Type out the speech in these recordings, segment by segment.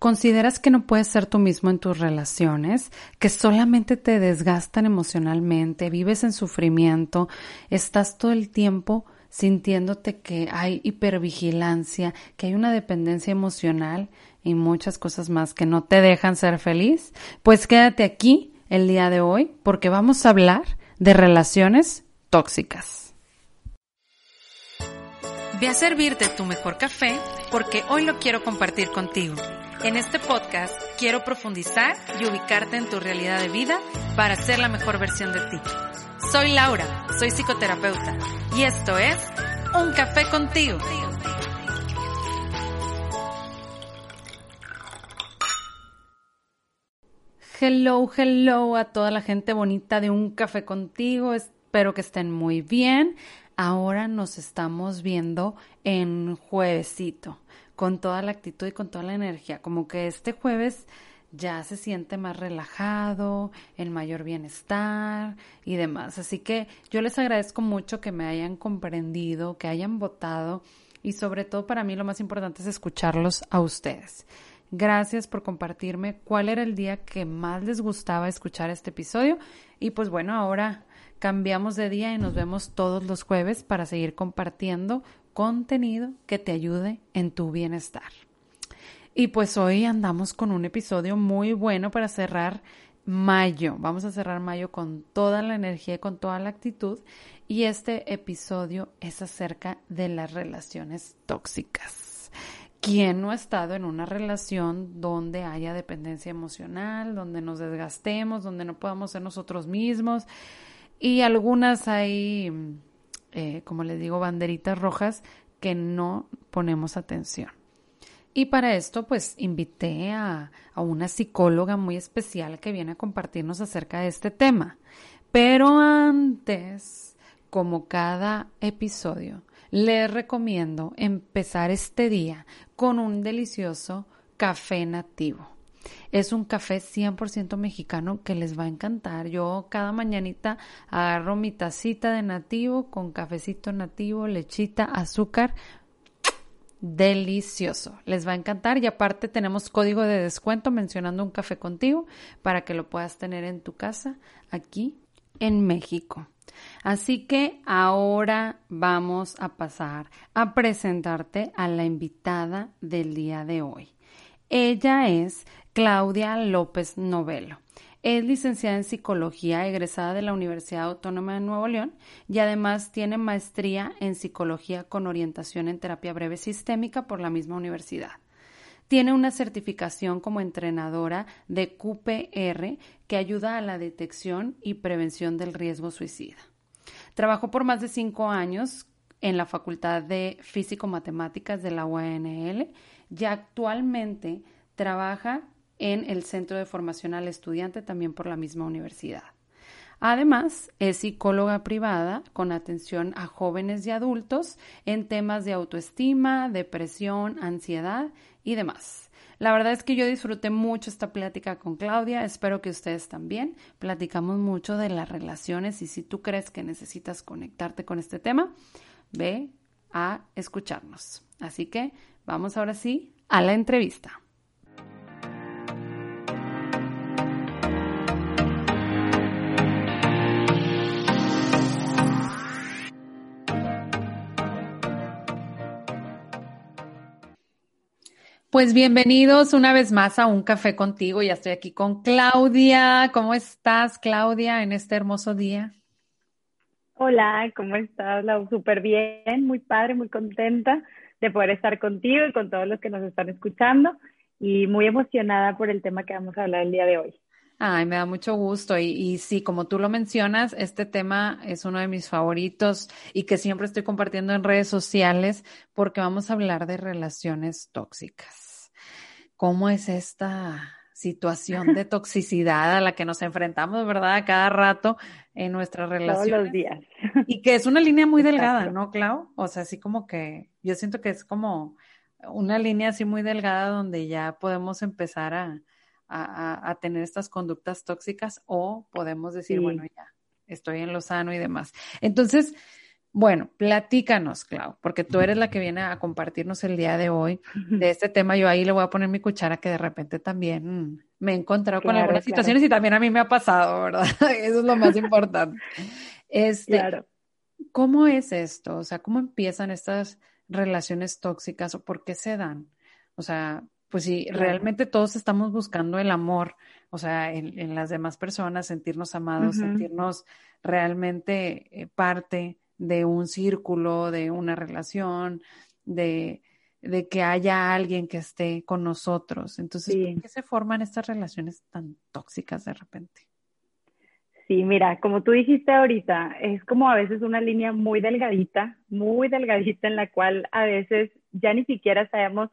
¿Consideras que no puedes ser tú mismo en tus relaciones? ¿Que solamente te desgastan emocionalmente? ¿Vives en sufrimiento? ¿Estás todo el tiempo sintiéndote que hay hipervigilancia, que hay una dependencia emocional y muchas cosas más que no te dejan ser feliz? Pues quédate aquí el día de hoy porque vamos a hablar de relaciones tóxicas. Ve a servirte tu mejor café porque hoy lo quiero compartir contigo. En este podcast quiero profundizar y ubicarte en tu realidad de vida para ser la mejor versión de ti. Soy Laura, soy psicoterapeuta y esto es Un Café contigo. Hello, hello a toda la gente bonita de Un Café contigo. Espero que estén muy bien. Ahora nos estamos viendo en juevesito con toda la actitud y con toda la energía. Como que este jueves ya se siente más relajado, el mayor bienestar y demás. Así que yo les agradezco mucho que me hayan comprendido, que hayan votado y sobre todo para mí lo más importante es escucharlos a ustedes. Gracias por compartirme cuál era el día que más les gustaba escuchar este episodio y pues bueno, ahora cambiamos de día y nos vemos todos los jueves para seguir compartiendo contenido que te ayude en tu bienestar. Y pues hoy andamos con un episodio muy bueno para cerrar mayo. Vamos a cerrar mayo con toda la energía y con toda la actitud. Y este episodio es acerca de las relaciones tóxicas. ¿Quién no ha estado en una relación donde haya dependencia emocional, donde nos desgastemos, donde no podamos ser nosotros mismos? Y algunas hay eh, como les digo, banderitas rojas que no ponemos atención. Y para esto, pues invité a, a, una psicóloga muy especial que viene a compartirnos acerca de este tema. Pero antes, como cada episodio, les recomiendo empezar este día con un delicioso café nativo. Es un café 100% mexicano que les va a encantar. Yo cada mañanita agarro mi tacita de nativo con cafecito nativo, lechita, azúcar. Delicioso, les va a encantar y aparte tenemos código de descuento mencionando un café contigo para que lo puedas tener en tu casa aquí en México. Así que ahora vamos a pasar a presentarte a la invitada del día de hoy. Ella es Claudia López Novelo. Es licenciada en psicología, egresada de la Universidad Autónoma de Nuevo León y además tiene maestría en psicología con orientación en terapia breve sistémica por la misma universidad. Tiene una certificación como entrenadora de QPR que ayuda a la detección y prevención del riesgo suicida. Trabajó por más de cinco años en la Facultad de Físico-Matemáticas de la UNL y actualmente trabaja en el Centro de Formación al Estudiante también por la misma universidad. Además, es psicóloga privada con atención a jóvenes y adultos en temas de autoestima, depresión, ansiedad y demás. La verdad es que yo disfruté mucho esta plática con Claudia, espero que ustedes también. Platicamos mucho de las relaciones y si tú crees que necesitas conectarte con este tema, ve a escucharnos. Así que vamos ahora sí a la entrevista. Pues bienvenidos una vez más a Un Café contigo. Ya estoy aquí con Claudia. ¿Cómo estás, Claudia, en este hermoso día? Hola, ¿cómo estás, Lau? Súper bien, muy padre, muy contenta de poder estar contigo y con todos los que nos están escuchando y muy emocionada por el tema que vamos a hablar el día de hoy. Ay, me da mucho gusto. Y, y, sí, como tú lo mencionas, este tema es uno de mis favoritos y que siempre estoy compartiendo en redes sociales porque vamos a hablar de relaciones tóxicas cómo es esta situación de toxicidad a la que nos enfrentamos, ¿verdad? cada rato en nuestra relación. Todos los días. Y que es una línea muy delgada, ¿no, Clau? O sea, así como que yo siento que es como una línea así muy delgada donde ya podemos empezar a, a, tener estas conductas tóxicas o podemos decir, bueno, ya estoy en lo sano y demás. Entonces, Bueno, platícanos, Clau, porque tú eres la que viene a compartirnos el día de hoy de este tema. Yo ahí le voy a poner mi cuchara que de repente también me he encontrado con algunas situaciones y también a mí me ha pasado, ¿verdad? Eso es lo más importante. Este, claro. ¿Cómo es esto? O sea, ¿cómo empiezan estas relaciones tóxicas o por qué se dan? O sea, pues si realmente todos estamos buscando el amor, o sea, en, las demás personas, sentirnos amados, sentirnos realmente eh, parte de un círculo, de una relación, de, de que haya alguien que esté con nosotros. Entonces, ¿por qué se forman estas relaciones tan tóxicas de repente? Sí, mira, como tú dijiste ahorita, es como a veces una línea muy delgadita, muy delgadita en la cual a veces ya ni siquiera sabemos,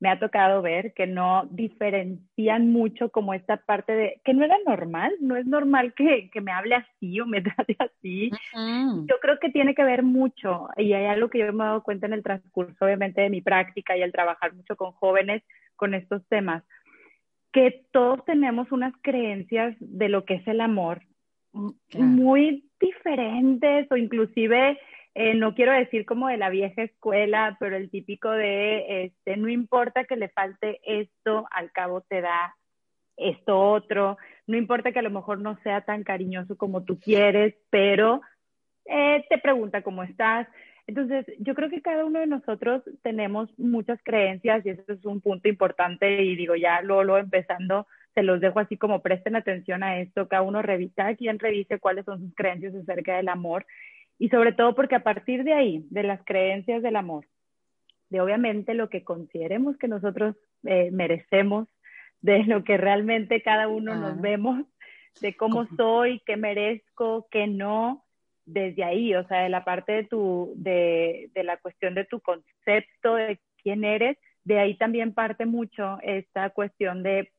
me ha tocado ver que no diferencian mucho como esta parte de que no era normal, no es normal que, que me hable así o me trate así. Yo creo que tiene que ver mucho y hay algo que yo me he dado cuenta en el transcurso obviamente de mi práctica y al trabajar mucho con jóvenes con estos temas, que todos tenemos unas creencias de lo que es el amor muy diferentes o inclusive, eh, no quiero decir como de la vieja escuela, pero el típico de, este, no importa que le falte esto, al cabo te da esto otro, no importa que a lo mejor no sea tan cariñoso como tú quieres, pero eh, te pregunta cómo estás. Entonces, yo creo que cada uno de nosotros tenemos muchas creencias y eso es un punto importante y digo, ya luego empezando se los dejo así como presten atención a esto, cada uno revisa, quien revise cuáles son sus creencias acerca del amor y sobre todo porque a partir de ahí, de las creencias del amor, de obviamente lo que consideremos que nosotros eh, merecemos, de lo que realmente cada uno nos vemos, de cómo soy, qué merezco, qué no, desde ahí, o sea, de la parte de tu, de, de la cuestión de tu concepto, de quién eres, de ahí también parte mucho esta cuestión de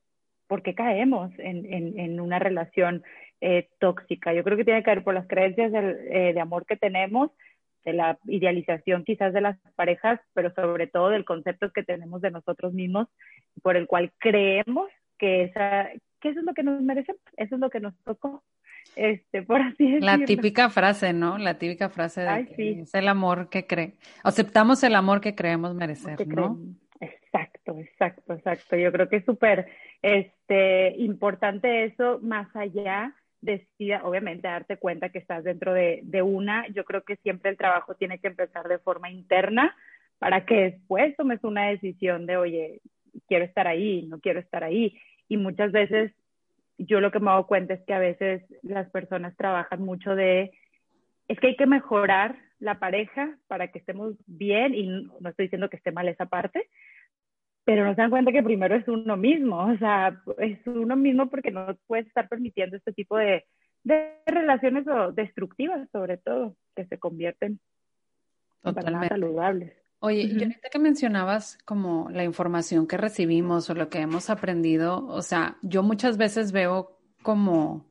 por qué caemos en, en, una relación eh, tóxica. Yo creo que tiene que ver por las creencias eh, de amor que tenemos, de la idealización quizás de las parejas, pero sobre todo del concepto que tenemos de nosotros mismos, por el cual creemos que, esa, que eso es lo que nos merecemos, eso es lo que nos tocó. Este, por así decirlo. La típica frase, ¿no? La típica frase de que es el amor que cree. Aceptamos el amor que creemos merecer, ¿no? Exacto, exacto, exacto. Yo creo que es súper este, importante eso, más allá de, obviamente, darte cuenta que estás dentro de, de una. Yo creo que siempre el trabajo tiene que empezar de forma interna para que después tomes una decisión de, oye, quiero estar ahí, no quiero estar ahí. Y muchas veces yo lo que me hago cuenta es que a veces las personas trabajan mucho de, es que hay que mejorar la pareja para que estemos bien y no estoy diciendo que esté mal esa parte, pero no se dan cuenta que primero es uno mismo, o sea, es uno mismo porque no puedes estar permitiendo este tipo de, de relaciones destructivas, sobre todo, que se convierten en saludables. Oye, y ahorita que mencionabas como la información que recibimos o lo que hemos aprendido, o sea, yo muchas veces veo como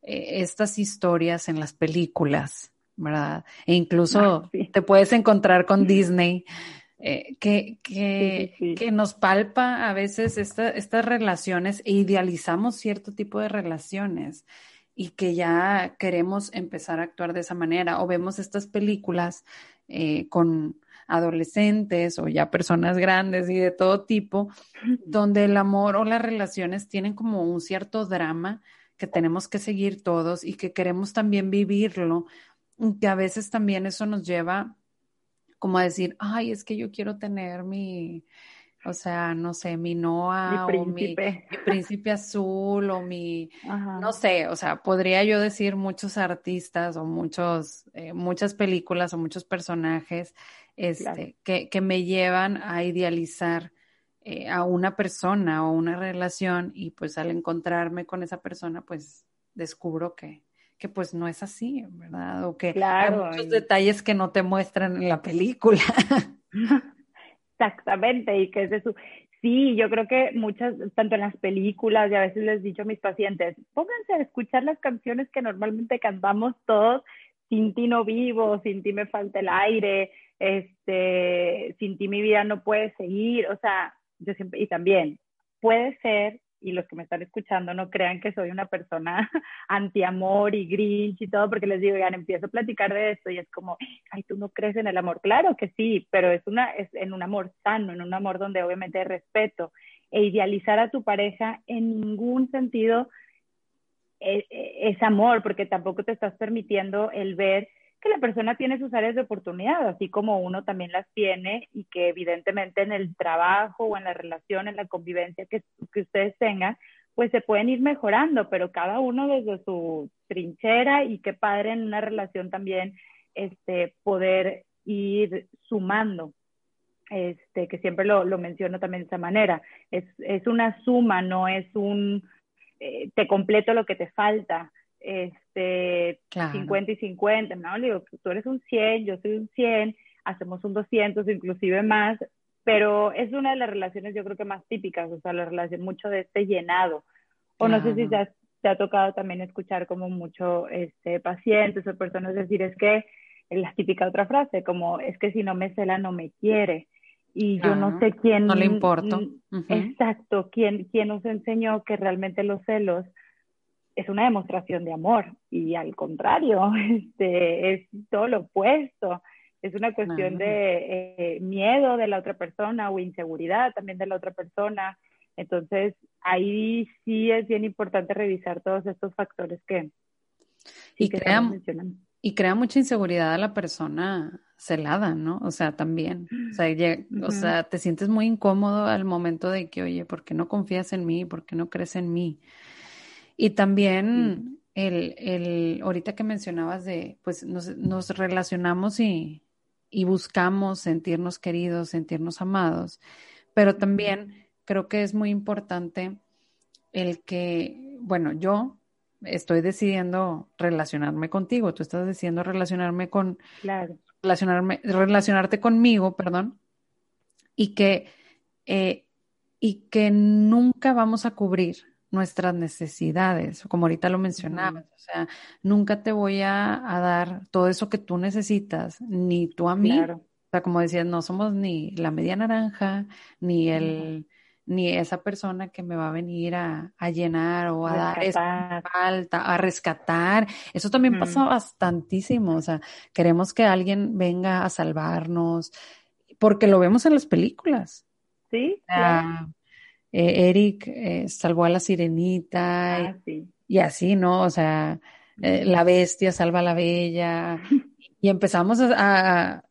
eh, estas historias en las películas, ¿verdad? E incluso ah, te puedes encontrar con Disney eh, que, que, que, nos palpa a veces estas relaciones e idealizamos cierto tipo de relaciones y que ya queremos empezar a actuar de esa manera. O vemos estas películas eh, con adolescentes o ya personas grandes y de todo tipo, donde el amor o las relaciones tienen como un cierto drama que tenemos que seguir todos y que queremos también vivirlo, que a veces también eso nos lleva como a decir, ay, es que yo quiero tener mi, o sea, no sé, mi Noah o mi, príncipe azul o mi, no sé, o sea, podría yo decir muchos artistas o muchos, eh, muchas películas o muchos personajes este, que, que, me llevan a idealizar eh, a una persona o una relación y pues al encontrarme con esa persona, pues descubro que, que pues no es así, ¿verdad? O que hay muchos detalles que no te muestran en la película. Exactamente, y que es de su... Sí, yo creo que muchas, tanto en las películas, y a veces les he dicho a mis pacientes, pónganse a escuchar las canciones que normalmente cantamos todos, sin ti no vivo, sin ti me falta el aire, este, sin ti mi vida no puede seguir, o sea, yo siempre, y también, puede ser y los que me están escuchando no crean que soy una persona anti-amor y grinch y todo, porque les digo, ya empiezo a platicar de esto y es como, ay, tú no crees en el amor. Claro que sí, pero es, una, es en un amor sano, en un amor donde obviamente hay respeto. E idealizar a tu pareja en ningún sentido es, e, es amor, porque tampoco te estás permitiendo el ver que la persona tiene sus áreas de oportunidad, así como uno también las tiene y que evidentemente en el trabajo o en la relación, en la convivencia que, ustedes tengan, pues se pueden ir mejorando, pero cada uno desde su trinchera y qué padre en una relación también este, poder ir sumando, este, que siempre lo, lo menciono también de esa manera, es, es una suma, no es un eh, te completo lo que te falta, este, 50 y 50, ¿no? Le digo, tú eres un 100, yo soy un 100, hacemos un 200, inclusive más, pero es una de las relaciones yo creo que más típicas, o sea, la relación mucho de este llenado. O no sé si te ha, tocado también escuchar como mucho este, pacientes o personas decir, es que la típica otra frase, como es que si no me cela no me quiere. Y yo no sé quién... No le importa. Exacto, quién, quién nos enseñó que realmente los celos es una demostración de amor y al contrario, este, es todo lo opuesto. Es una cuestión de eh, miedo de la otra persona o inseguridad también de la otra persona. Entonces, ahí sí es bien importante revisar todos estos factores que, y, crea, y crea mucha inseguridad a la persona celada, ¿no? O sea, también. O sea, o sea, te sientes muy incómodo al momento de que, oye, ¿por qué no confías en mí? ¿Por qué no crees en mí? Y también el, el, ahorita que mencionabas de, pues nos, nos relacionamos y, y buscamos sentirnos queridos, sentirnos amados, pero también creo que es muy importante el que, bueno, yo estoy decidiendo relacionarme contigo, tú estás decidiendo relacionarme con, claro. relacionarme, relacionarte conmigo, perdón, y que, eh, y que nunca vamos a cubrir nuestras necesidades, como ahorita lo mencionabas, o sea, nunca te voy a, dar todo eso que tú necesitas, ni tú a mí. O sea, como decías, no somos ni la media naranja, ni el, ni esa persona que me va a venir a, llenar o a dar esa falta, a rescatar. Eso también pasa bastantísimo. O sea, queremos que alguien venga a salvarnos, porque lo vemos en las películas. Sí. Eh, Eric eh, salvó a la sirenita ah, y, así, ¿no? O sea, eh, la bestia salva a la bella y empezamos a,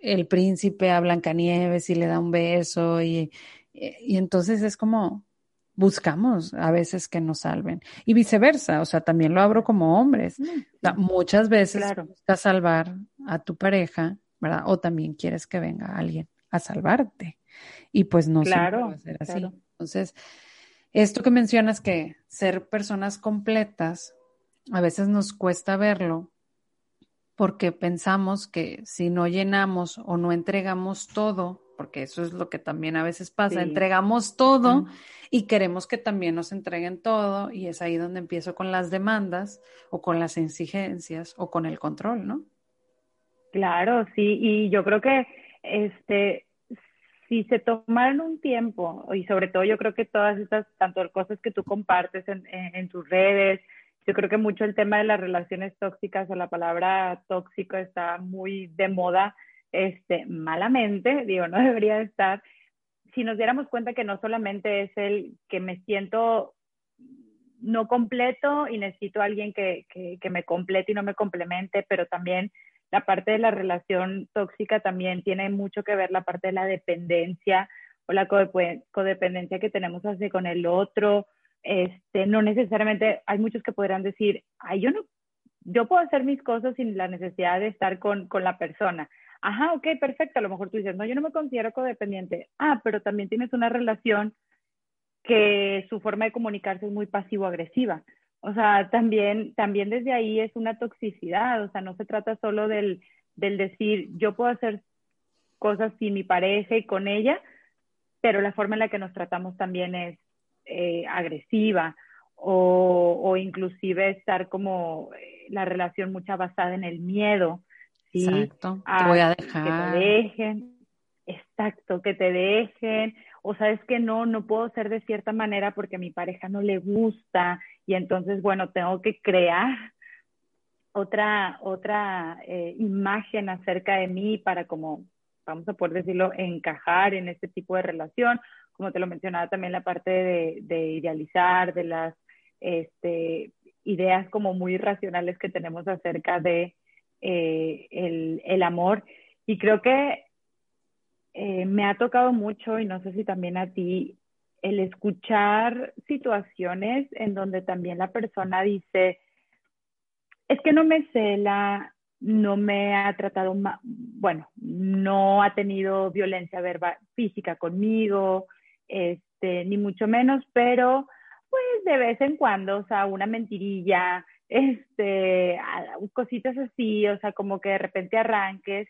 el príncipe a Blancanieves y le da un beso y, y entonces es como buscamos a veces que nos salven y viceversa, o sea, también lo abro como hombres. Mm, muchas veces buscas salvar a tu pareja, ¿verdad? O también quieres que venga alguien a salvarte. Y pues no claro, va a ser así. Entonces, esto que mencionas que ser personas completas, a veces nos cuesta verlo porque pensamos que si no llenamos o no entregamos todo, porque eso es lo que también a veces pasa, entregamos todo y queremos que también nos entreguen todo y es ahí donde empiezo con las demandas o con las exigencias o con el control, ¿no? Claro, sí, y yo creo que este si se tomaron un tiempo, y sobre todo yo creo que todas estas, tanto cosas que tú compartes en, tus redes, yo creo que mucho el tema de las relaciones tóxicas o la palabra tóxico está muy de moda, este, malamente, digo, no debería estar. Si nos diéramos cuenta que no solamente es el que me siento no completo y necesito a alguien que, que me complete y no me complemente, pero también la parte de la relación tóxica también tiene mucho que ver la parte de la dependencia o la codependencia que tenemos hacia con el otro. Este, no necesariamente, hay muchos que podrán decir, ay, yo no, yo puedo hacer mis cosas sin la necesidad de estar con, con la persona. Ajá, ok, perfecto. A lo mejor tú dices, no, yo no me considero codependiente. Ah, pero también tienes una relación que su forma de comunicarse es muy pasivo-agresiva. O sea, también, también desde ahí es una toxicidad, o sea, no se trata solo del, del decir, yo puedo hacer cosas sin mi pareja y con ella, pero la forma en la que nos tratamos también es eh, agresiva o, o, inclusive estar como eh, la relación mucha basada en el miedo. ¿sí? Exacto, te voy a dejar. Que te dejen, exacto, que te dejen o sabes que no, no puedo ser de cierta manera porque a mi pareja no le gusta y entonces, bueno, tengo que crear otra, otra eh, imagen acerca de mí para como, vamos a poder decirlo, encajar en este tipo de relación. Como te lo mencionaba también la parte de, idealizar, de las este, ideas como muy racionales que tenemos acerca de eh, el, el, amor. Y creo que eh, me ha tocado mucho, y no sé si también a ti, el escuchar situaciones en donde también la persona dice, es que no me cela, no me ha tratado, bueno, no ha tenido violencia verbal, física conmigo, este, ni mucho menos, pero pues de vez en cuando, o sea, una mentirilla, este, cositas así, o sea, como que de repente arranques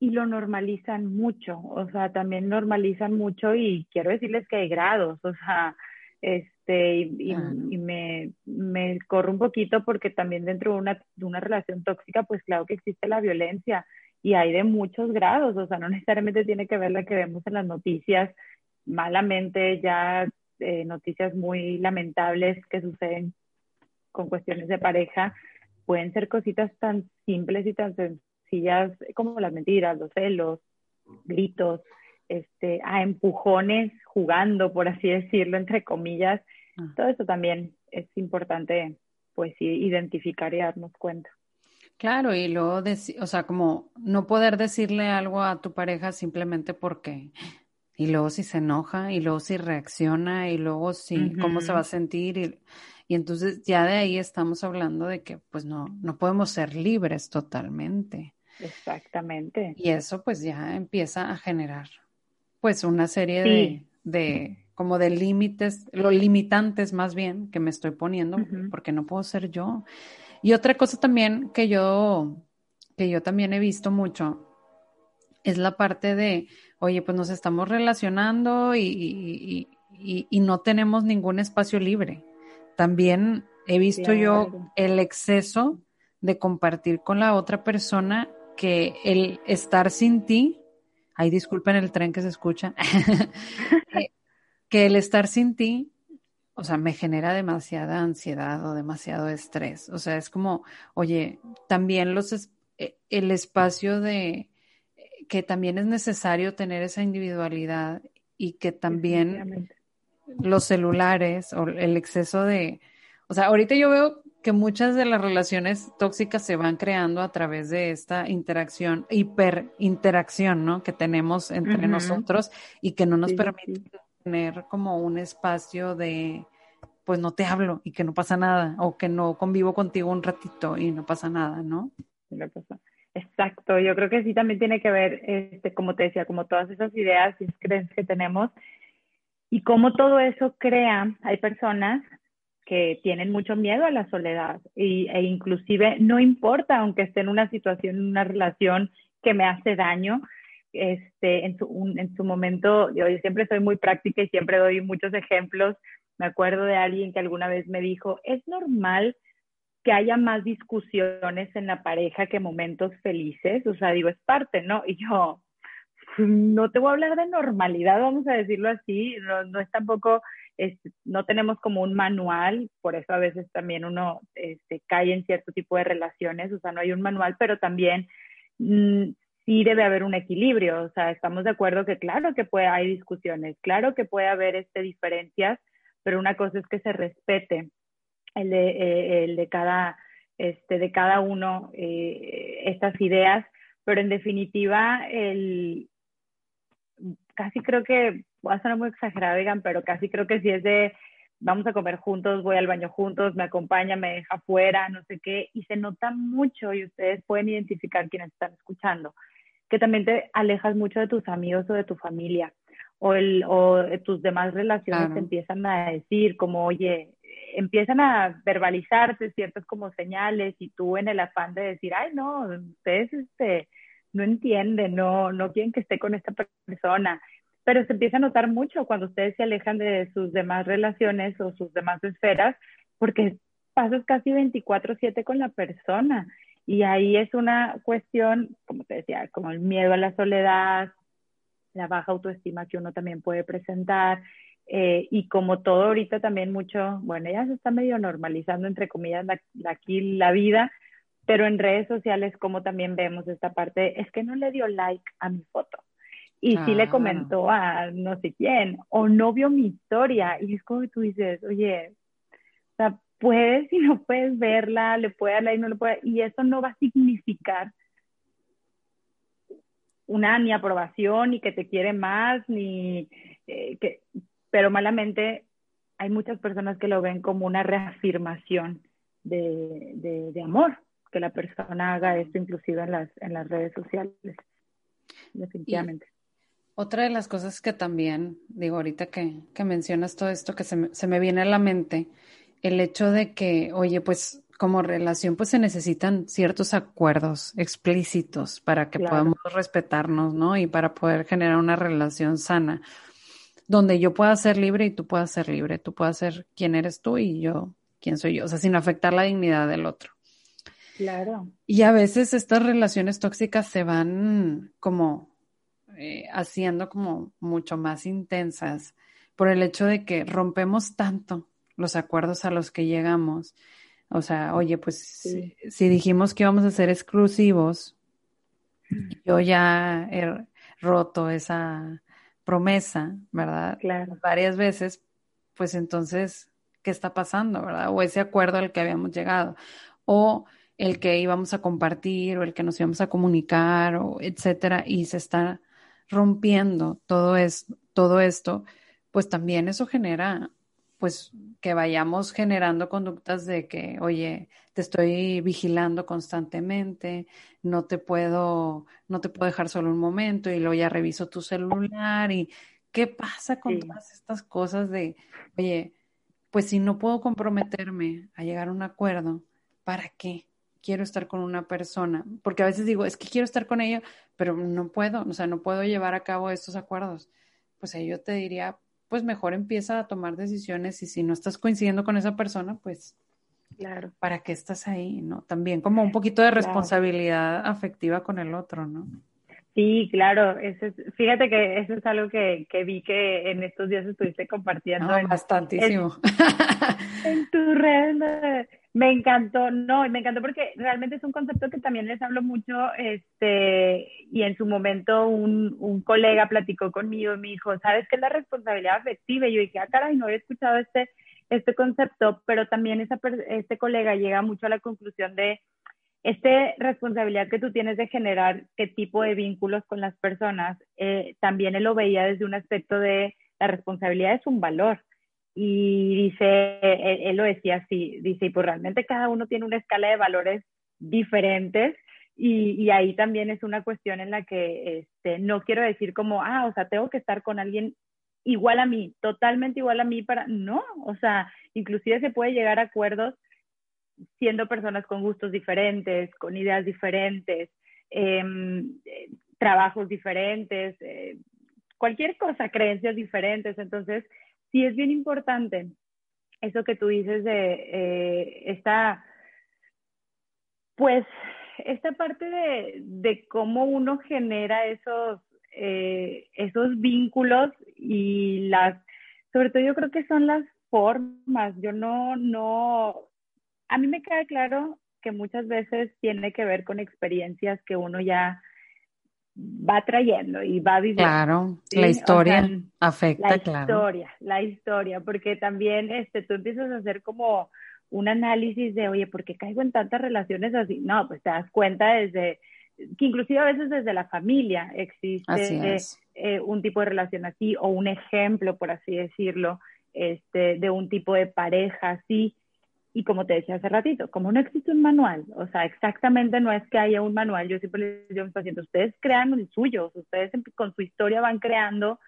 y lo normalizan mucho, o sea, también normalizan mucho y quiero decirles que hay grados, o sea, este, y, me, me corro un poquito porque también dentro de una, de una relación tóxica, pues claro que existe la violencia y hay de muchos grados, o sea, no necesariamente tiene que ver la que vemos en las noticias, malamente ya eh, noticias muy lamentables que suceden con cuestiones de pareja, pueden ser cositas tan simples y tan sencillas como las mentiras, los celos, gritos, este, a empujones jugando, por así decirlo, entre comillas. Ah. Todo eso también es importante, pues, identificar y darnos cuenta. Claro, y luego, o sea, como no poder decirle algo a tu pareja simplemente porque, y luego si se enoja, y luego si reacciona, y luego si, cómo se va a sentir, y, y, entonces ya de ahí estamos hablando de que, pues, no, no podemos ser libres totalmente. Exactamente. Y eso, pues, ya empieza a generar pues una serie de, de, como de límites, los limitantes más bien que me estoy poniendo, porque no puedo ser yo. Y otra cosa también que yo, que yo también he visto mucho, es la parte de, oye, pues nos estamos relacionando y, y, no tenemos ningún espacio libre. También he visto yo el exceso de compartir con la otra persona que el estar sin ti Ay, disculpen el tren que se escucha. que, el estar sin ti, o sea, me genera demasiada ansiedad o demasiado estrés. O sea, es como, oye, también los e, el espacio de que también es necesario tener esa individualidad y que también los celulares o el exceso de, o sea, ahorita yo veo que muchas de las relaciones tóxicas se van creando a través de esta interacción, hiperinteracción, ¿no? Que tenemos entre nosotros y que no nos permite tener como un espacio de, pues no te hablo y que no pasa nada, o que no convivo contigo un ratito y no pasa nada, ¿no? Exacto, yo creo que sí también tiene que ver, este, como te decía, como todas esas ideas y creencias que tenemos y cómo todo eso crea, hay personas que tienen mucho miedo a la soledad y, e inclusive no importa aunque esté en una situación, en una relación que me hace daño, este, en, su, en su momento, yo siempre soy muy práctica y siempre doy muchos ejemplos. Me acuerdo de alguien que alguna vez me dijo, es normal que haya más discusiones en la pareja que momentos felices, o sea, digo, es parte, ¿no? Y yo, no te voy a hablar de normalidad, vamos a decirlo así, no, no es tampoco no tenemos como un manual, por eso a veces también uno este, cae en cierto tipo de relaciones, o sea, no hay un manual, pero también mm, sí debe haber un equilibrio, o sea, estamos de acuerdo que claro que puede, hay discusiones, claro que puede haber este, diferencias, pero una cosa es que se respete el de, eh, el de, cada, este, de cada uno eh, estas ideas, pero en definitiva, el, casi creo que voy a sonar muy exagerada, digan, pero casi creo que si es de vamos a comer juntos, voy al baño juntos, me acompaña, me deja afuera, no sé qué, y se nota mucho y ustedes pueden identificar quienes están escuchando, que también te alejas mucho de tus amigos o de tu familia, o, el, o tus demás relaciones te empiezan a decir como, oye, empiezan a verbalizarse ciertas como señales y tú en el afán de decir, ay, no, ustedes este, no entienden, no, no quieren que esté con esta persona pero se empieza a notar mucho cuando ustedes se alejan de sus demás relaciones o sus demás esferas, porque pasas casi 24/7 con la persona. Y ahí es una cuestión, como te decía, como el miedo a la soledad, la baja autoestima que uno también puede presentar. Eh, y como todo ahorita también mucho, bueno, ya se está medio normalizando, entre comillas, la, aquí la vida, pero en redes sociales como también vemos esta parte, es que no le dio like a mi foto. Y sí le comentó a no sé quién, o no vio mi historia. Y es como tú dices, oye, o sea, puedes y no puedes verla, le puede dar like, no le puede, y eso no va a significar una ni aprobación, ni que te quiere más, ni eh, que, pero malamente hay muchas personas que lo ven como una reafirmación de, de, amor, que la persona haga esto inclusive en las, en las redes sociales, definitivamente. Otra de las cosas que también, digo, ahorita que, que mencionas todo esto, que se me, se me viene a la mente, el hecho de que, oye, pues como relación, pues se necesitan ciertos acuerdos explícitos para que podamos respetarnos, ¿no? Y para poder generar una relación sana, donde yo pueda ser libre y tú puedas ser libre, tú puedas ser quién eres tú y yo quién soy yo, o sea, sin afectar la dignidad del otro. Claro. Y a veces estas relaciones tóxicas se van como eh, haciendo como mucho más intensas por el hecho de que rompemos tanto los acuerdos a los que llegamos o sea, oye, pues si, dijimos que íbamos a ser exclusivos, yo ya he roto esa promesa, ¿verdad? Claro. Varias veces, pues entonces, ¿qué está pasando, verdad? O ese acuerdo al que habíamos llegado, o el que íbamos a compartir, o el que nos íbamos a comunicar, o etcétera, y se está rompiendo todo, es, todo esto, pues también eso genera pues que vayamos generando conductas de que, oye, te estoy vigilando constantemente, no te puedo, no te puedo dejar solo un momento y luego ya reviso tu celular y qué pasa con todas estas cosas de, oye, pues si no puedo comprometerme a llegar a un acuerdo, ¿para qué? Quiero estar con una persona, porque a veces digo, es que quiero estar con ella, pero no puedo, o sea, no puedo llevar a cabo estos acuerdos. Pues ahí yo te diría, pues mejor empieza a tomar decisiones y si no estás coincidiendo con esa persona, pues claro, ¿para qué estás ahí? ¿No? También como un poquito de responsabilidad afectiva con el otro, ¿no? Sí, claro, eso fíjate que eso es algo que, vi que en estos días estuviste compartiendo. No, bastantísimo. En, tu red me encantó, no, me encantó porque realmente es un concepto que también les hablo mucho, este, y en su momento un, un colega platicó conmigo y me dijo, ¿sabes qué es la responsabilidad afectiva? Y yo dije, ah, caray, no había escuchado este, este concepto, pero también esa, este colega llega mucho a la conclusión de esta responsabilidad que tú tienes de generar qué tipo de vínculos con las personas, eh, también él lo veía desde un aspecto de la responsabilidad es un valor. Y dice, él, lo decía así, dice, y pues realmente cada uno tiene una escala de valores diferentes y, ahí también es una cuestión en la que este, no quiero decir como, ah, o sea, tengo que estar con alguien igual a mí, totalmente igual a mí para, no, o sea, inclusive se puede llegar a acuerdos siendo personas con gustos diferentes, con ideas diferentes, em, trabajos diferentes, eh, cualquier cosa, creencias diferentes. Entonces, sí es bien importante eso que tú dices de eh, esta, pues, esta parte de, de cómo uno genera esos, esos vínculos y las, sobre todo yo creo que son las formas. Yo no, no, a mí me queda claro que muchas veces tiene que ver con experiencias que uno ya va trayendo y va viviendo. Claro, la historia afecta, claro. La historia, la historia, porque también este, tú empiezas a hacer como un análisis de, oye, ¿por qué caigo en tantas relaciones así? No, pues te das cuenta desde, que inclusive a veces desde la familia existe eh, un tipo de relación así, o un ejemplo, por así decirlo, este, de un tipo de pareja así. Y como te decía hace ratito, como no existe un manual, o sea, exactamente no es que haya un manual, yo siempre les digo a mis pacientes, ustedes crean el suyo, ustedes con su historia van creando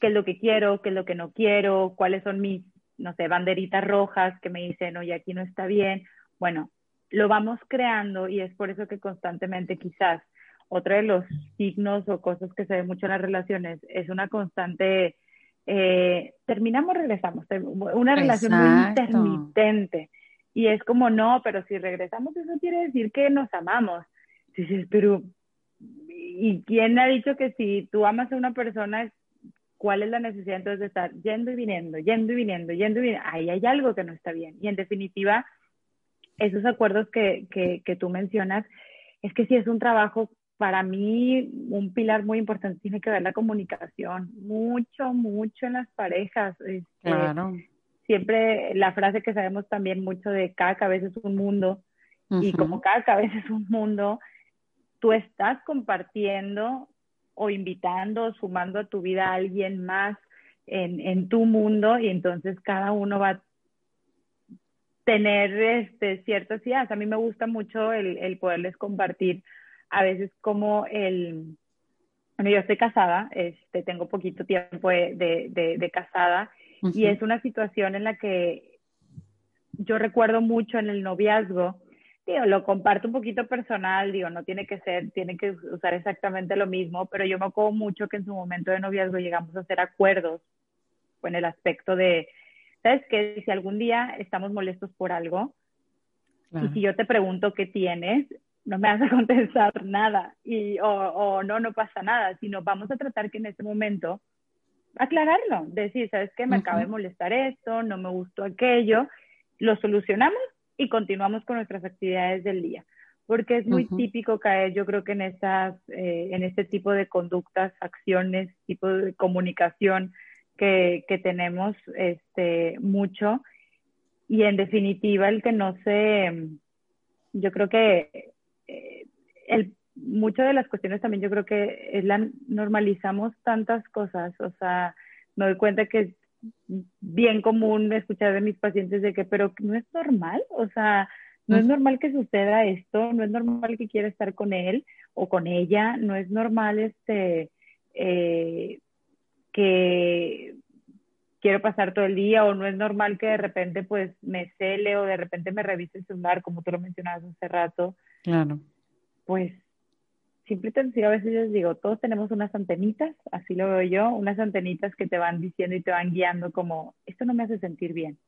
qué es lo que quiero, qué es lo que no quiero, cuáles son mis, no sé, banderitas rojas que me dicen, oye, aquí no está bien. Bueno, lo vamos creando y es por eso que constantemente quizás otro de los signos o cosas que se ve mucho en las relaciones es una constante eh, terminamos, regresamos, una relación muy intermitente. Y es como, no, pero si regresamos, eso quiere decir que nos amamos. Dices, pero ¿y quién ha dicho que si tú amas a una persona, cuál es la necesidad entonces de estar yendo y viniendo, yendo y viniendo, yendo y viniendo? Ahí hay algo que no está bien. Y en definitiva, esos acuerdos que, que, que tú mencionas, es que si es un trabajo para mí un pilar muy importante tiene que ver la comunicación, mucho, mucho en las parejas. Este, claro. Siempre la frase que sabemos también mucho de cada cabeza es un mundo y como cada cabeza es un mundo, tú estás compartiendo o invitando o sumando a tu vida a alguien más en, en tu mundo y entonces cada uno va a tener este, ciertas ideas. A mí me gusta mucho el, el poderles compartir a veces como el, bueno, yo estoy casada, este, tengo poquito tiempo de, de, de, casada y es una situación en la que yo recuerdo mucho en el noviazgo, digo, lo comparto un poquito personal, digo, no tiene que ser, tiene que usar exactamente lo mismo, pero yo me acuerdo mucho que en su momento de noviazgo llegamos a hacer acuerdos en el aspecto de, ¿sabes qué? Si algún día estamos molestos por algo, y si yo te pregunto qué tienes, no me vas a contestar nada y, o, o, no, no pasa nada, sino vamos a tratar que en ese momento aclararlo, decir, ¿sabes qué? Me acaba de molestar esto, no me gustó aquello, lo solucionamos y continuamos con nuestras actividades del día. Porque es muy típico caer, yo creo que en, esas, eh, en este tipo de conductas, acciones, tipo de comunicación que, que tenemos este, mucho. Y en definitiva, el que no se, yo creo que eh, el, muchas de las cuestiones también yo creo que es la, normalizamos tantas cosas, o sea, me doy cuenta que es bien común escuchar de mis pacientes de que, pero no es normal, o sea, no es normal que suceda esto, no es normal que quiera estar con él o con ella, no es normal este eh, que quiero pasar todo el día o no es normal que de repente pues me cele o de repente me revise el celular como tú lo mencionabas hace rato. Claro. Pues simplemente a veces les digo, todos tenemos unas antenitas, así lo veo yo, unas antenitas que te van diciendo y te van guiando como, esto no me hace sentir bien,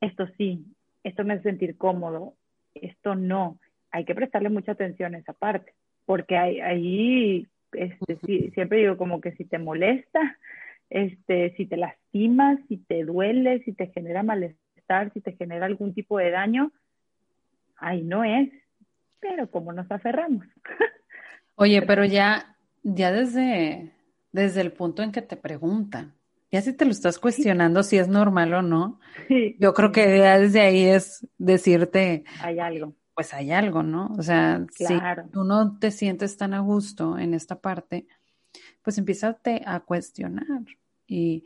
esto sí, esto me hace sentir cómodo, esto no. Hay que prestarle mucha atención a esa parte, porque ahí, este, siempre digo como que si te molesta, este, si te lastimas, si te duele, si te genera malestar, si te genera algún tipo de daño, ahí no es, pero como nos aferramos. Oye, pero ya, ya desde, desde el punto en que te preguntan, ya si te lo estás cuestionando si es normal o no, yo creo que ya desde ahí es decirte, hay algo. Pues hay algo, ¿no? O sea, si tú no te sientes tan a gusto en esta parte, pues empieza a cuestionar. Y,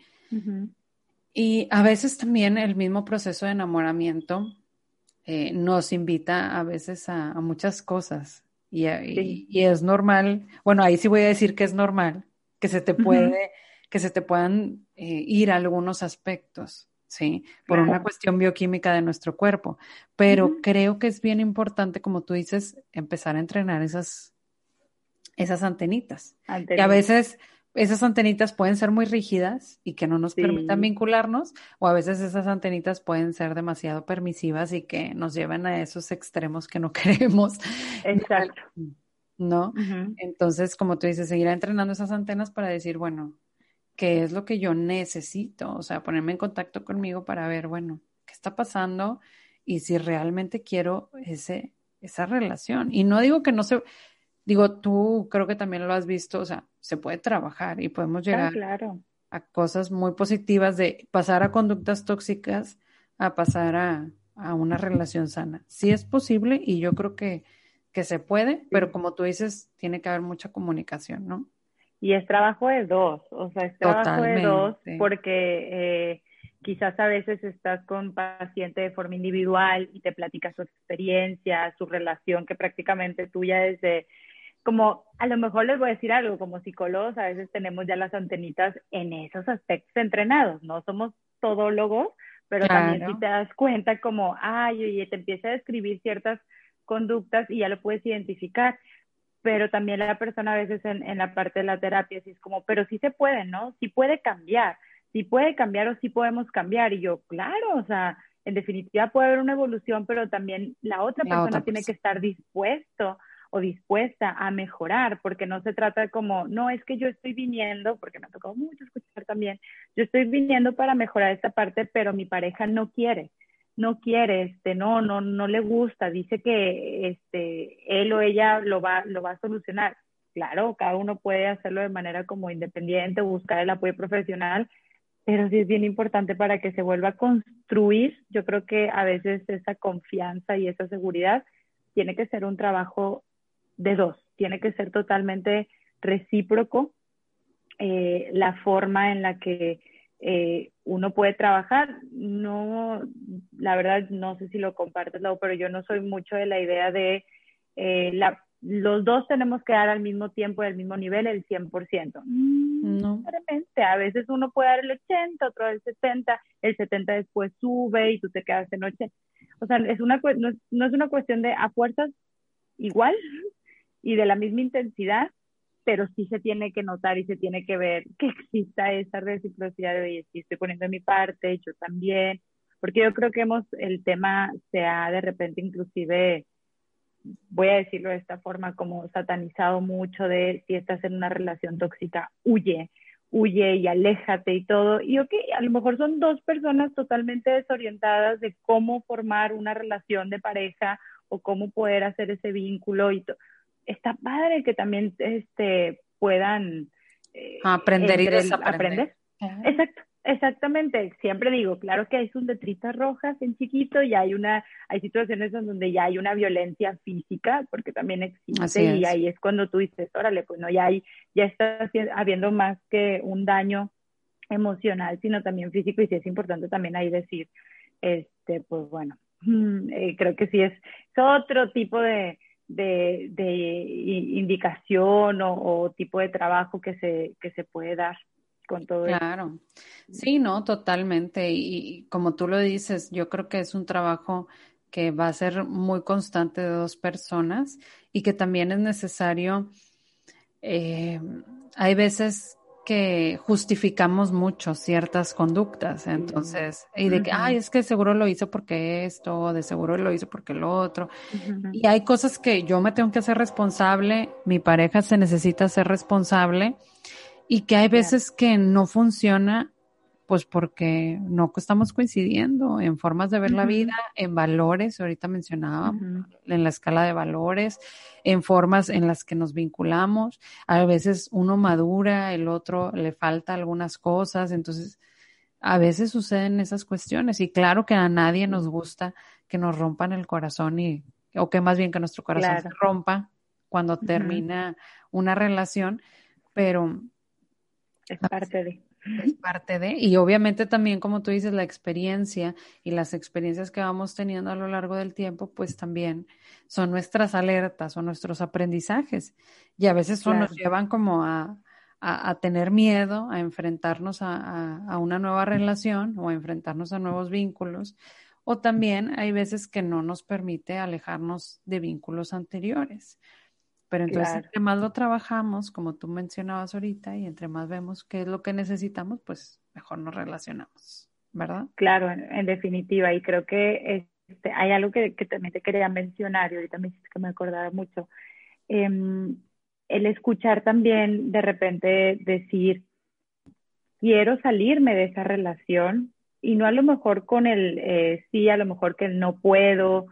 y a veces también el mismo proceso de enamoramiento eh, nos invita a veces a, muchas cosas. Y, y, es normal, bueno, ahí sí voy a decir que es normal que se te puede, que se te puedan eh, ir algunos aspectos, ¿sí? Por una cuestión bioquímica de nuestro cuerpo, pero creo que es bien importante, como tú dices, empezar a entrenar esas, esas antenitas. Y a veces esas antenitas pueden ser muy rígidas y que no nos permitan vincularnos, o a veces esas antenitas pueden ser demasiado permisivas y que nos lleven a esos extremos que no queremos. Exacto. ¿No? Entonces, como tú dices, seguir entrenando esas antenas para decir, bueno, ¿qué es lo que yo necesito? O sea, ponerme en contacto conmigo para ver, bueno, ¿qué está pasando? Y si realmente quiero ese, esa relación. Y no digo que no se, digo, tú creo que también lo has visto, o sea, se puede trabajar y podemos llegar a cosas muy positivas de pasar a conductas tóxicas a pasar a, una relación sana. Sí es posible y yo creo que, que se puede, pero como tú dices, tiene que haber mucha comunicación, ¿no? Y es trabajo de dos, o sea, es trabajo de dos porque eh, quizás a veces estás con paciente de forma individual y te platica su experiencia, su relación que prácticamente tuya desde como a lo mejor les voy a decir algo, como psicólogos a veces tenemos ya las antenitas en esos aspectos entrenados, no somos todólogos, pero también si te das cuenta como, ay, oye, te empieza a describir ciertas conductas y ya lo puedes identificar, pero también la persona a veces en, en la parte de la terapia sí es como, pero sí se puede, ¿no? Sí puede cambiar, sí puede cambiar o sí podemos cambiar. Y yo, claro, o sea, en definitiva puede haber una evolución, pero también la otra persona tiene que estar dispuesto o dispuesta a mejorar, porque no se trata como, no, es que yo estoy viniendo, porque me ha tocado mucho escuchar también, yo estoy viniendo para mejorar esta parte, pero mi pareja no quiere, no quiere, este, no, no, no le gusta, dice que este, él o ella lo va, lo va a solucionar. Claro, cada uno puede hacerlo de manera como independiente, buscar el apoyo profesional, pero sí es bien importante para que se vuelva a construir. Yo creo que a veces esa confianza y esa seguridad tiene que ser un trabajo de dos, tiene que ser totalmente recíproco eh, la forma en la que eh, uno puede trabajar. No, la verdad, no sé si lo compartes, pero yo no soy mucho de la idea de eh, la, los dos tenemos que dar al mismo tiempo y al mismo nivel el 100%. No. Realmente, a veces uno puede dar el 80, otro el 70, el 70 después sube y tú te quedas en 80. O sea, es una, no, no es una cuestión de a fuerzas igual y de la misma intensidad, pero sí se tiene que notar y se tiene que ver que exista esa reciprocidad de, oye, sí estoy poniendo mi parte, yo también, porque yo creo que hemos, el tema se ha de repente inclusive voy a decirlo de esta forma, como satanizado mucho de si estás en una relación tóxica, huye, huye y aléjate y todo. Y ok, a lo mejor son dos personas totalmente desorientadas de cómo formar una relación de pareja o cómo poder hacer ese vínculo y todo. Está padre que también este, puedan eh, aprender y desaprender. Aprender. Exacto. Exactamente, siempre digo, claro que hay sus letritas rojas en chiquito y hay una, hay situaciones en donde ya hay una violencia física, porque también existe y ahí es cuando tú dices, órale, pues no, ya hay, ya está habiendo más que un daño emocional, sino también físico y sí es importante también ahí decir, este, pues bueno, eh, creo que sí es, otro tipo de, de, de indicación o, tipo de trabajo que se, que se puede dar con todo Claro, sí, no, totalmente. Y, como tú lo dices, yo creo que es un trabajo que va a ser muy constante de dos personas y que también es necesario. Eh, hay veces que justificamos mucho ciertas conductas, entonces, y de que, ay, es que seguro lo hizo porque esto, de seguro lo hizo porque lo otro. Y hay cosas que yo me tengo que hacer responsable, mi pareja se necesita ser responsable y que hay veces que no funciona, pues porque no estamos coincidiendo en formas de ver la vida, en valores, ahorita mencionaba, en la escala de valores, en formas en las que nos vinculamos. A veces uno madura, el otro le falta algunas cosas, entonces a veces suceden esas cuestiones y claro que a nadie nos gusta que nos rompan el corazón y o que más bien que nuestro corazón se rompa cuando termina una relación, pero es parte de. Es parte de, y obviamente también, como tú dices, la experiencia y las experiencias que vamos teniendo a lo largo del tiempo, pues también son nuestras alertas o nuestros aprendizajes. Y a veces eso nos llevan como a, a, tener miedo, a enfrentarnos a, a, una nueva relación o a enfrentarnos a nuevos vínculos. O también hay veces que no nos permite alejarnos de vínculos anteriores. Pero entonces, entre más lo trabajamos, como tú mencionabas ahorita, y entre más vemos qué es lo que necesitamos, pues mejor nos relacionamos, ¿verdad? Claro, en, definitiva. Y creo que este, hay algo que, también te quería mencionar, y ahorita me hiciste que me acordara mucho. Em, el escuchar también de repente decir, quiero salirme de esa relación, y no a lo mejor con el eh, sí, a lo mejor que no puedo,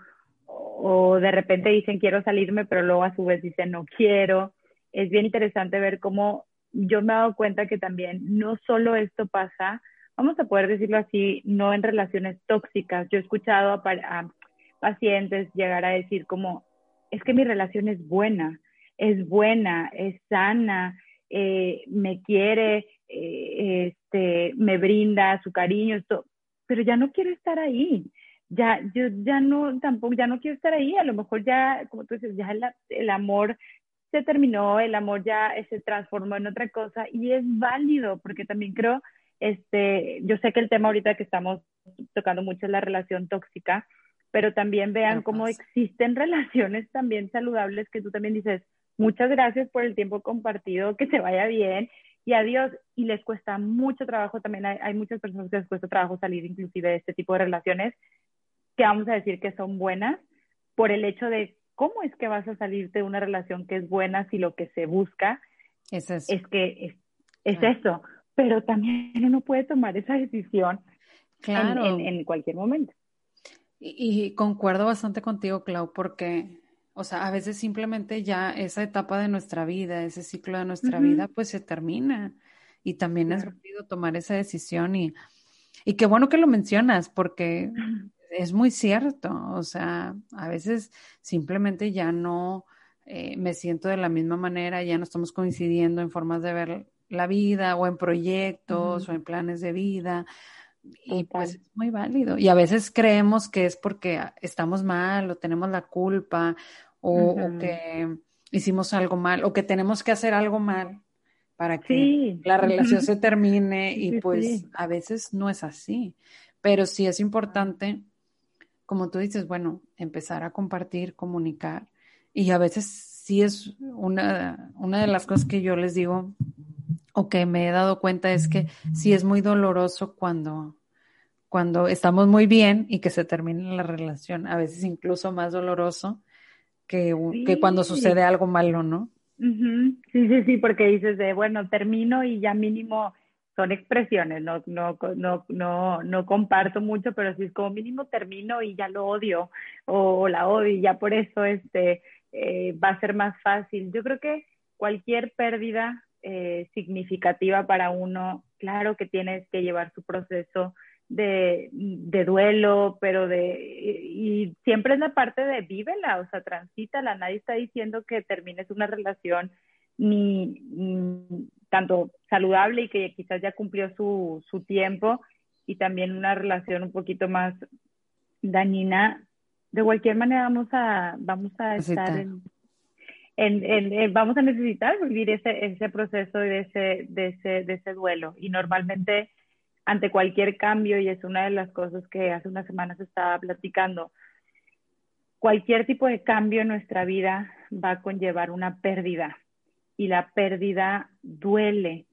o de repente dicen quiero salirme, pero luego a su vez dicen no quiero. Es bien interesante ver cómo yo me he dado cuenta que también no solo esto pasa, vamos a poder decirlo así, no en relaciones tóxicas. Yo he escuchado a, pacientes llegar a decir como, es que mi relación es buena, es buena, es sana, eh, me quiere, eh, este, me brinda su cariño, esto, pero ya no quiero estar ahí ya, yo ya no, tampoco, ya no quiero estar ahí, a lo mejor ya, como tú dices, ya el, amor se terminó, el amor ya se transformó en otra cosa y es válido, porque también creo, este, yo sé que el tema ahorita que estamos tocando mucho es la relación tóxica, pero también vean cómo existen relaciones también saludables que tú también dices, muchas gracias por el tiempo compartido, que te vaya bien y adiós. Y les cuesta mucho trabajo, también hay, hay muchas personas que les cuesta trabajo salir inclusive de este tipo de relaciones que vamos a decir que son buenas por el hecho de ¿cómo es que vas a salirte de una relación que es buena si lo que se busca es, que es, eso? Pero también uno puede tomar esa decisión en, cualquier momento. Y, concuerdo bastante contigo, Clau, porque, o sea, a veces simplemente ya esa etapa de nuestra vida, ese ciclo de nuestra vida, pues se termina. Y también es rápido tomar esa decisión y, y qué bueno que lo mencionas, porque es muy cierto. O sea, a veces simplemente ya no eh, me siento de la misma manera, ya no estamos coincidiendo en formas de ver la vida o en proyectos o en planes de vida. Y pues es muy válido. Y a veces creemos que es porque estamos mal o tenemos la culpa o, que hicimos algo mal o que tenemos que hacer algo mal para que la relación se termine y pues a veces no es así. Pero sí es importante, como tú dices, bueno, empezar a compartir, comunicar. Y a veces sí es una, una de las cosas que yo les digo o que me he dado cuenta es que sí es muy doloroso cuando cuando estamos muy bien y que se termina la relación, a veces incluso más doloroso que, que cuando sucede algo malo, ¿no? Sí, sí, sí, porque dices de, bueno, termino y ya mínimo son expresiones, no, no, no, no, no comparto mucho, pero sí es como mínimo termino y ya lo odio o, la odio y ya por eso este, eh, va a ser más fácil. Yo creo que cualquier pérdida eh, significativa para uno, claro que tienes que llevar su proceso de, de, duelo, pero de, y siempre es la parte de vívela, o sea, transítala, nadie está diciendo que termines una relación ni, tanto saludable y que quizás ya cumplió su, su tiempo, y también una relación un poquito más dañina. De cualquier manera vamos a, vamos a estar en, en, en, vamos a necesitar vivir ese, ese proceso de ese, de ese, de ese duelo. Y normalmente ante cualquier cambio, y es una de las cosas que hace unas semanas estaba platicando, cualquier tipo de cambio en nuestra vida va a conllevar una pérdida y la pérdida duele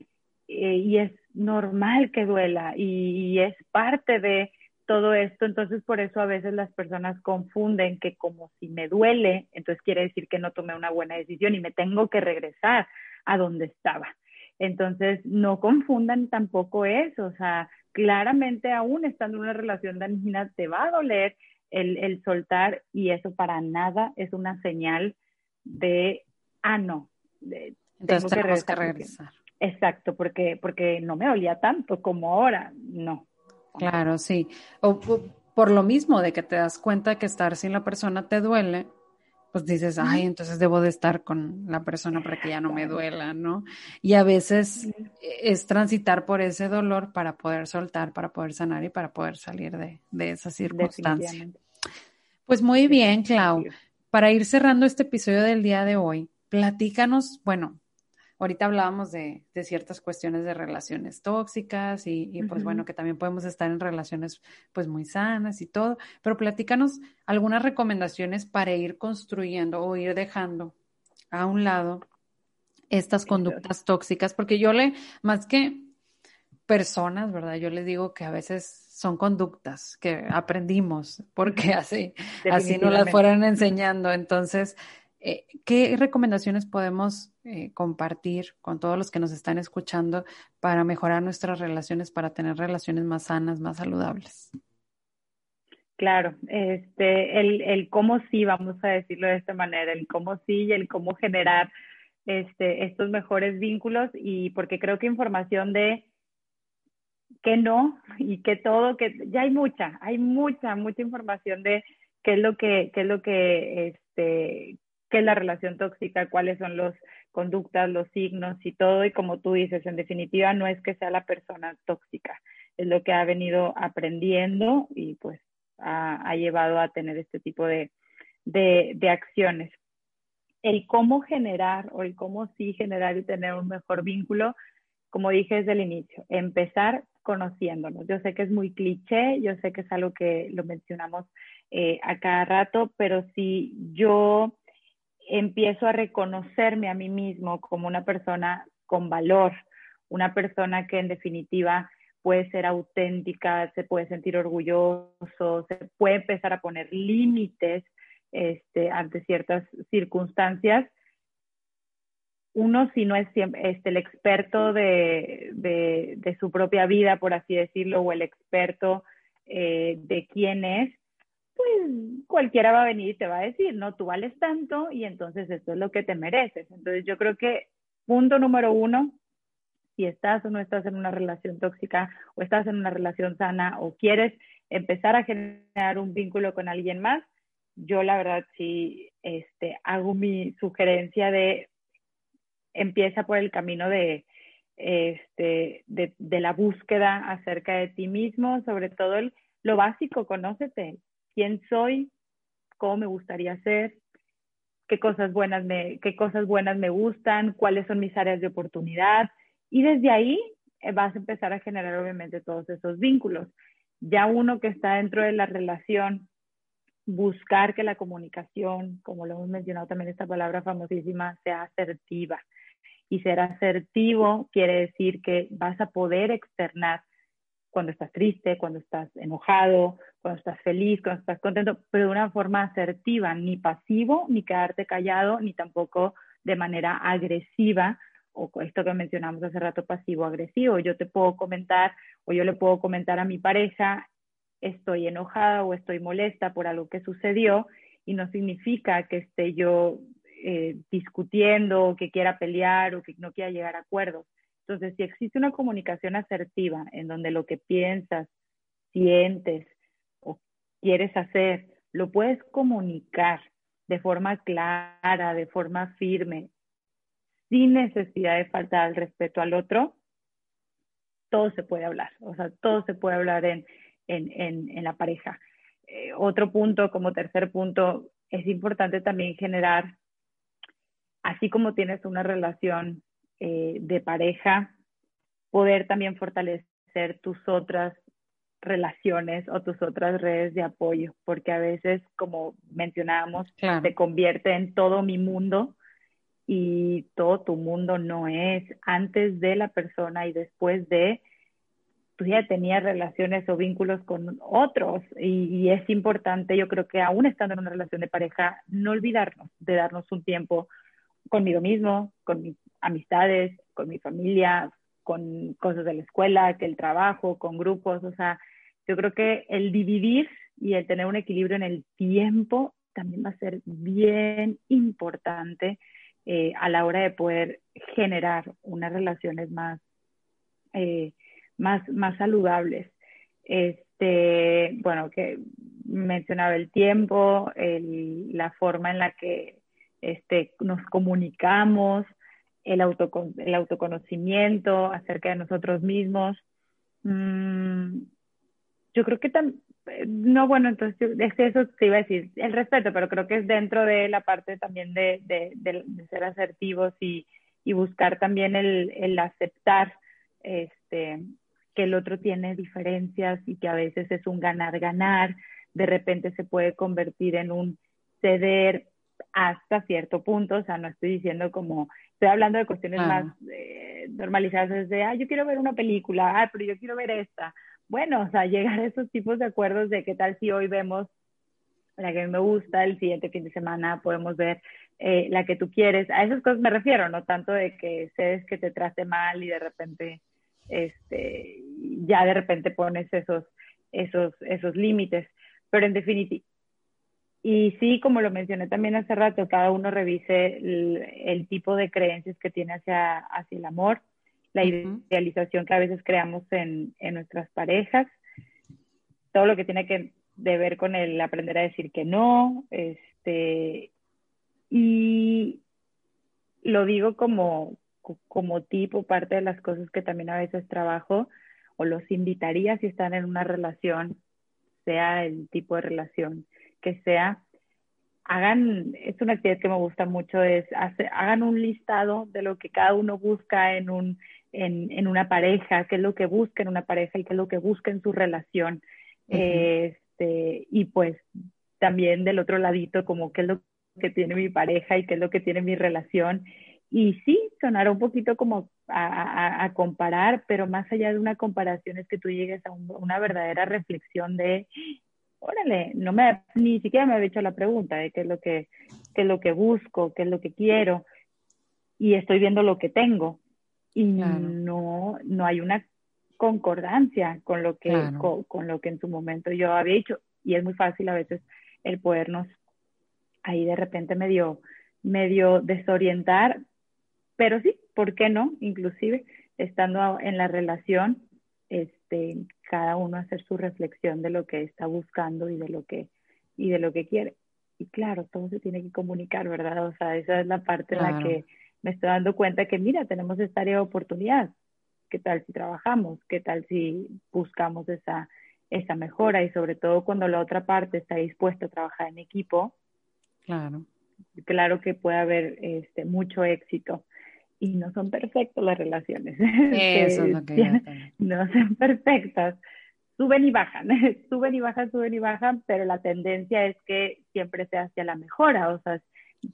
eh, y es normal que duela y, es parte de todo esto, entonces por eso a veces las personas confunden que como si me duele, entonces quiere decir que no tomé una buena decisión y me tengo que regresar a donde estaba. Entonces, no confundan tampoco eso, o sea, claramente aún estando en una relación dañina te va a doler el, soltar y eso para nada es una señal de, ah, no, Entonces tengo que regresar. Exacto, porque, porque no me dolía tanto como ahora, no. Claro, sí. o, por lo mismo de que te das cuenta que estar sin la persona te duele, pues dices, ay, entonces debo de estar con la persona para que ya no me duela, ¿no? Y a veces es transitar por ese dolor para poder soltar, para poder sanar y para poder salir de, de esa circunstancia. Pues muy bien, Clau. Para ir cerrando este episodio del día de hoy, platícanos, bueno, Ahorita hablábamos de, ciertas cuestiones de relaciones tóxicas y, pues bueno, que también podemos estar en relaciones pues muy sanas y todo, pero platícanos algunas recomendaciones para ir construyendo o ir dejando a un lado estas conductas tóxicas, porque yo le, más que personas, ¿verdad? Yo les digo que a veces son conductas que aprendimos, porque así, así no las fueron enseñando. Entonces, eh, ¿qué recomendaciones podemos eh, compartir con todos los que nos están escuchando para mejorar nuestras relaciones, para tener relaciones más sanas, más saludables? Claro, este, el, el cómo sí, vamos a decirlo de esta manera, el cómo sí y el cómo generar este, estos mejores vínculos y porque creo que información de que no y que todo, que ya hay mucha, hay mucha, mucha información de qué es lo que, qué es lo que, este, qué es la relación tóxica, cuáles son las conductas, los signos y todo. Y como tú dices, en definitiva no es que sea la persona tóxica, es lo que ha venido aprendiendo y pues ha, llevado a tener este tipo de, de, acciones. El cómo generar o el cómo sí generar y tener un mejor vínculo, como dije desde el inicio, empezar conociéndonos. Yo sé que es muy cliché, yo sé que es algo que lo mencionamos eh, a cada rato, pero si yo empiezo a reconocerme a mí mismo como una persona con valor, una persona que en definitiva puede ser auténtica, se puede sentir orgulloso, se puede empezar a poner límites este, ante ciertas circunstancias. Uno, si no es este, el experto de, de, su propia vida, por así decirlo, o el experto eh, de quién es, pues cualquiera va a venir y te va a decir, no, tú vales tanto y entonces esto es lo que te mereces. Entonces yo creo que punto número uno, si estás o no estás en una relación tóxica o estás en una relación sana o quieres empezar a generar un vínculo con alguien más, yo la verdad sí este, hago mi sugerencia de empieza por el camino de, este, de, de la búsqueda acerca de ti mismo, sobre todo el, lo básico, conócete, quién soy, cómo me gustaría ser, qué cosas buenas me, qué cosas buenas me gustan, cuáles son mis áreas de oportunidad. Y desde ahí eh, vas a empezar a generar obviamente todos esos vínculos. Ya uno que está dentro de la relación, buscar que la comunicación, como lo hemos mencionado también esta palabra famosísima, sea asertiva. Y ser asertivo quiere decir que vas a poder externar cuando estás triste, cuando estás enojado, cuando estás feliz, cuando estás contento, pero de una forma asertiva, ni pasivo, ni quedarte callado, ni tampoco de manera agresiva, o esto que mencionamos hace rato, pasivo-agresivo. Yo te puedo comentar, o yo le puedo comentar a mi pareja, estoy enojada o estoy molesta por algo que sucedió, y no significa que esté yo eh, discutiendo, o que quiera pelear, o que no quiera llegar a acuerdos entonces, si existe una comunicación asertiva en donde lo que piensas, sientes o quieres hacer, lo puedes comunicar de forma clara, de forma firme, sin necesidad de faltar al respeto al otro, todo se puede hablar, o sea, todo se puede hablar en, la pareja. Eh, otro punto, como tercer punto, es importante también generar, así como tienes una relación eh, de pareja, poder también fortalecer tus otras relaciones o tus otras redes de apoyo, porque a veces, como mencionábamos, se convierte en todo mi mundo y todo tu mundo no es. Antes de la persona y después de, tú ya tenías relaciones o vínculos con otros. Y, y, es importante, yo creo que aún estando en una relación de pareja, no olvidarnos de darnos un tiempo conmigo mismo, con mis amistades, con mi familia, con cosas de la escuela, que el trabajo, con grupos, o sea, yo creo que el dividir y el tener un equilibrio en el tiempo también va a ser bien importante eh, a la hora de poder generar unas relaciones más, eh, más, más saludables. Este, bueno, que mencionaba el tiempo, el, la forma en la que este, nos comunicamos, el, el autoconocimiento acerca de nosotros mismos. Mm, yo creo que también, no, bueno, entonces es eso te iba a decir, el respeto, pero creo que es dentro de la parte también de, de, de, ser asertivos y, y buscar también el, el, aceptar este, que el otro tiene diferencias y que a veces es un ganar-ganar, de repente se puede convertir en un ceder hasta cierto punto, o sea, no estoy diciendo como, estoy hablando de cuestiones más eh, normalizadas, desde, ah, yo quiero ver una película, ah, pero yo quiero ver esta. Bueno, o sea, llegar a esos tipos de acuerdos de qué tal si hoy vemos la que me gusta, el siguiente fin de semana podemos ver eh, la que tú quieres. A esas cosas me refiero, no tanto de que sedes que te trate mal y de repente, este, ya de repente pones esos, esos, esos límites. Pero en definitiva, y sí, como lo mencioné también hace rato, cada uno revise el, tipo de creencias que tiene hacia, hacia el amor, la idealización que a veces creamos en, en, nuestras parejas, todo lo que tiene que ver con el aprender a decir que no, este, y lo digo como, como tipo, parte de las cosas que también a veces trabajo, o los invitaría si están en una relación, sea el tipo de relación que sea, hagan, es una actividad que me gusta mucho, es hagan un listado de lo que cada uno busca en, un, en, en, una pareja, qué es lo que busca en una pareja y qué es lo que busca en su relación. este, y pues también del otro ladito, como qué es lo que tiene mi pareja y qué es lo que tiene mi relación. Y sí, sonará un poquito como a, a, comparar, pero más allá de una comparación es que tú llegues a una verdadera reflexión de órale, no me, ni siquiera me había hecho la pregunta de qué es lo que, qué es lo que busco, qué es lo que quiero, y estoy viendo lo que tengo. Y no, no hay una concordancia con lo que, con, lo que en su momento yo había hecho. Y es muy fácil a veces el podernos ahí de repente medio, medio desorientar, pero sí, ¿por qué no? Inclusive estando en la relación, este, cada uno hacer su reflexión de lo que está buscando y de lo que, y de lo que quiere. Y claro, todo se tiene que comunicar, ¿verdad? O sea, esa es la parte en la que me estoy dando cuenta que, mira, tenemos esta área de oportunidad. ¿Qué tal si trabajamos? ¿Qué tal si buscamos esa, esa mejora? Y sobre todo cuando la otra parte está dispuesta a trabajar en equipo. Claro. Claro que puede haber este, mucho éxito y no son perfectas las relaciones. Eso es lo que No son perfectas. Suben y bajan, suben y bajan, suben y bajan, pero la tendencia es que siempre sea hacia la mejora, o sea,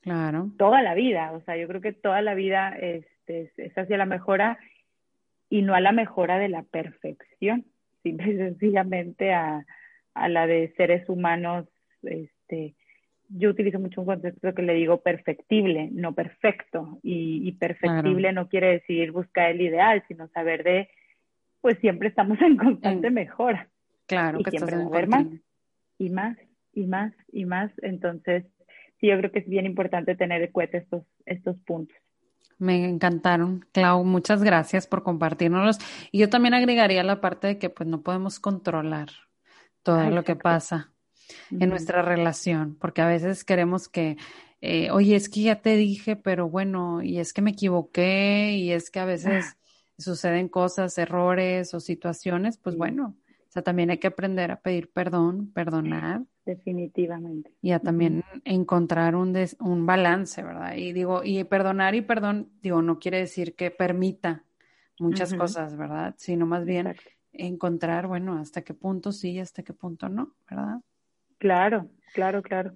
claro. toda la vida, o sea, yo creo que toda la vida este, es hacia la mejora y no a la mejora de la perfección, simple y sencillamente a, a la de seres humanos este, yo utilizo mucho un concepto que le digo perfectible, no perfecto. Y, perfectible no quiere decir buscar el ideal, sino saber de, pues siempre estamos en constante mejora. Claro, y siempre va a haber más y más y más y más. Entonces, sí, yo creo que es bien importante tener en cuenta estos, estos puntos. Me encantaron, Clau. Muchas gracias por compartirnos. Y yo también agregaría la parte de que pues no podemos controlar todo lo que pasa en nuestra relación, porque a veces queremos que, eh, oye, es que ya te dije, pero bueno, y es que me equivoqué, y es que a veces ah. suceden cosas, errores o situaciones, pues bueno, o sea, también hay que aprender a pedir perdón, perdonar. Definitivamente. Y a también encontrar un, un balance, ¿verdad? Y digo, y perdonar y perdón, digo, no quiere decir que permita muchas cosas, ¿verdad? Sino más bien encontrar, bueno, hasta qué punto sí y hasta qué punto no, ¿verdad? Claro, claro, claro.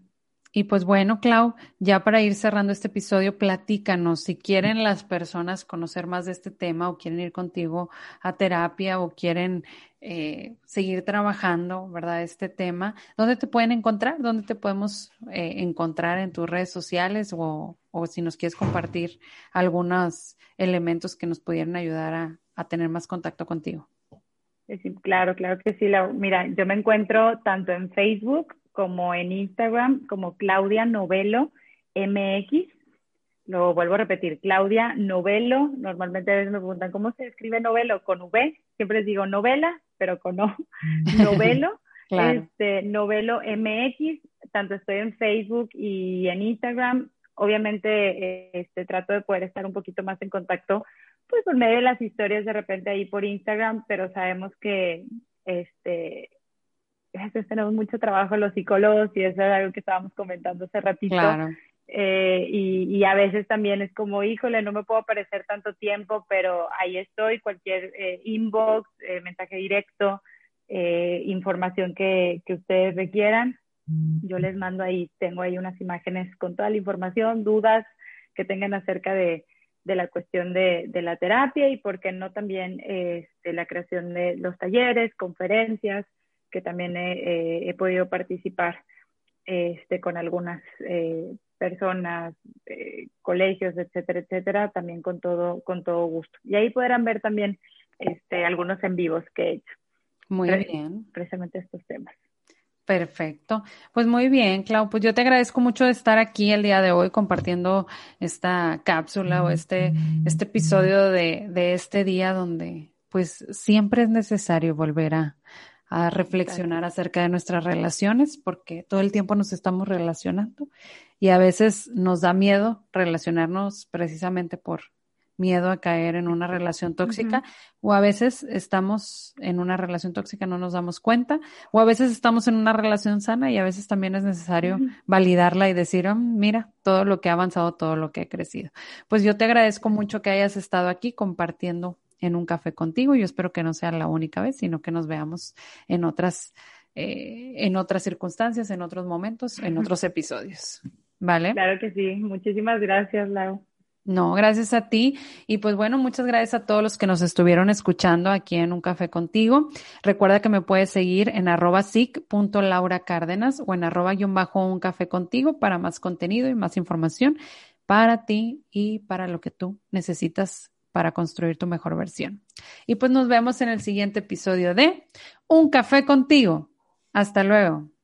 Y pues bueno, Clau, ya para ir cerrando este episodio, platícanos si quieren las personas conocer más de este tema o quieren ir contigo a terapia o quieren eh, seguir trabajando, ¿verdad? Este tema, ¿dónde te pueden encontrar? ¿Dónde te podemos eh, encontrar en tus redes sociales o, o, si nos quieres compartir algunos elementos que nos pudieran ayudar a, a tener más contacto contigo? Claro, claro que sí. mira, yo me encuentro tanto en Facebook como en Instagram como Claudia Novelo MX. Lo vuelvo a repetir, Claudia Novelo. Normalmente a veces me preguntan cómo se escribe novelo con V. Siempre les digo novela, pero con O. Novelo. este, novelo MX. Tanto estoy en Facebook y en Instagram. Obviamente este, trato de poder estar un poquito más en contacto pues por medio de las historias de repente ahí por Instagram, pero sabemos que este tenemos mucho trabajo los psicólogos y eso es algo que estábamos comentando hace ratito. Eh, y, a veces también es como, híjole, no me puedo aparecer tanto tiempo, pero ahí estoy, cualquier eh, inbox, eh, mensaje directo, información que, que ustedes requieran. Yo les mando ahí, tengo ahí unas imágenes con toda la información, dudas que tengan acerca de, de la cuestión de, de, la terapia y por qué no también este, la creación de los talleres, conferencias, que también he, podido participar este, con algunas eh, personas, eh, colegios, etcétera, etcétera, también con todo, con todo gusto. Y ahí podrán ver también este, algunos en vivos que he hecho. Muy bien. Precisamente estos temas. Perfecto. Pues muy bien, Clau. Pues yo te agradezco mucho de estar aquí el día de hoy compartiendo esta cápsula o este, este episodio de, de este día donde pues siempre es necesario volver a, a reflexionar acerca de nuestras relaciones porque todo el tiempo nos estamos relacionando y a veces nos da miedo relacionarnos precisamente por miedo a caer en una relación tóxica o a veces estamos en una relación tóxica, no nos damos cuenta o a veces estamos en una relación sana y a veces también es necesario validarla y decir, oh, mira, todo lo que ha avanzado, todo lo que he crecido. Pues yo te agradezco mucho que hayas estado aquí compartiendo en un café contigo. Yo espero que no sea la única vez, sino que nos veamos en otras, eh, en otras circunstancias, en otros momentos, en otros episodios. ¿Vale? Claro que sí. Muchísimas gracias, Lau. No, gracias a ti. Y pues bueno, muchas gracias a todos los que nos estuvieron escuchando aquí en Un Café Contigo. Recuerda que me puedes seguir en arroba Cárdenas o en arroba guion bajo un café contigo para más contenido y más información para ti y para lo que tú necesitas para construir tu mejor versión. Y pues nos vemos en el siguiente episodio de Un Café Contigo. Hasta luego.